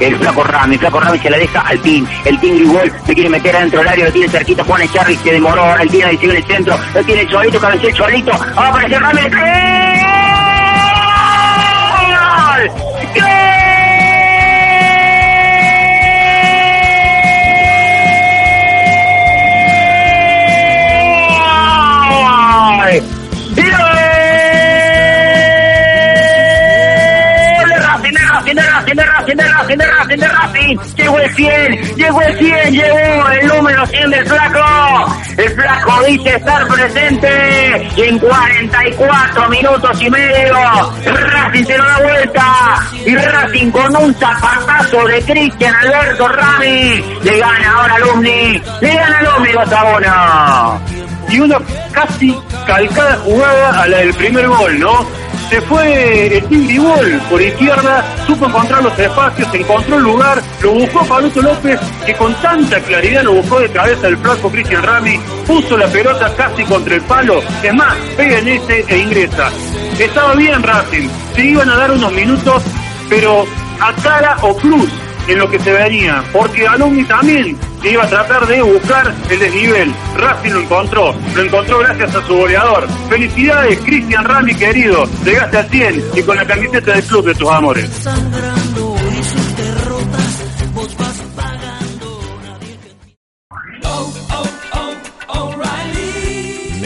El flaco Rami, el flaco Rami se la deja al Pin. El Pin igual se quiere meter adentro del área, lo tiene cerquito Juan Echarri, se demoró. Ahora el ahí sigue en el centro, lo tiene Cholito, cabecea el Cholito. Va a aparecer Rami, ¡Gol! Racing, de Racing, de Racing. Llegó el 100, llegó el 100, llegó el número 100 del flaco. El flaco dice estar presente en 44 minutos y medio. Racing se lo da vuelta y Racing con un zapatazo de Cristian Alberto Rami le gana ahora al le gana al Alumni Botabona. Y una casi calcada jugada a la del primer gol, ¿no? Se fue el Tigre por izquierda, supo encontrar los espacios, encontró el lugar, lo buscó Pablito López, que con tanta claridad lo buscó de cabeza el flaco Cristian Rami, puso la pelota casi contra el palo, es más, pega en ese e ingresa. Estaba bien Racing, se iban a dar unos minutos, pero a cara o cruz en lo que se venía, porque Alumni también iba a tratar de buscar el desnivel. Racing lo encontró, lo encontró gracias a su goleador. Felicidades, Cristian Rami querido, llegaste a 100 y con la camiseta del club de tus amores.